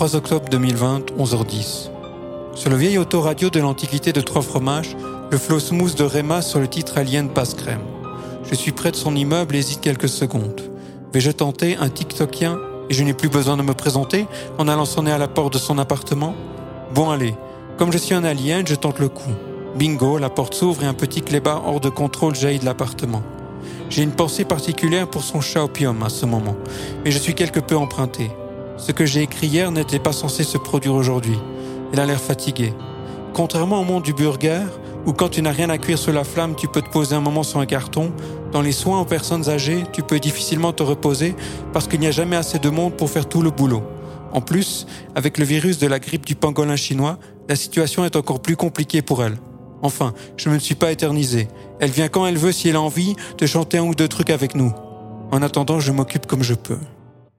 3 octobre 2020, 11h10. Sur le vieil autoradio de l'Antiquité de Trois Fromages, le flow smooth de Réma sur le titre Alien passe crème. Je suis près de son immeuble et hésite quelques secondes. Vais-je tenter un TikTokien et je n'ai plus besoin de me présenter en allant sonner à la porte de son appartement? Bon allez, comme je suis un alien, je tente le coup. Bingo, la porte s'ouvre et un petit clébard hors de contrôle jaillit de l'appartement. J'ai une pensée particulière pour son chat opium à ce moment, mais je suis quelque peu emprunté. Ce que j'ai écrit hier n'était pas censé se produire aujourd'hui. Il a l'air fatigué. Contrairement au monde du burger, où quand tu n'as rien à cuire sous la flamme, tu peux te poser un moment sur un carton, dans les soins aux personnes âgées, tu peux difficilement te reposer parce qu'il n'y a jamais assez de monde pour faire tout le boulot. En plus, avec le virus de la grippe du pangolin chinois, la situation est encore plus compliquée pour elle. Enfin, je ne me suis pas éternisé. Elle vient quand elle veut si elle a envie de chanter un ou deux trucs avec nous. En attendant, je m'occupe comme je peux.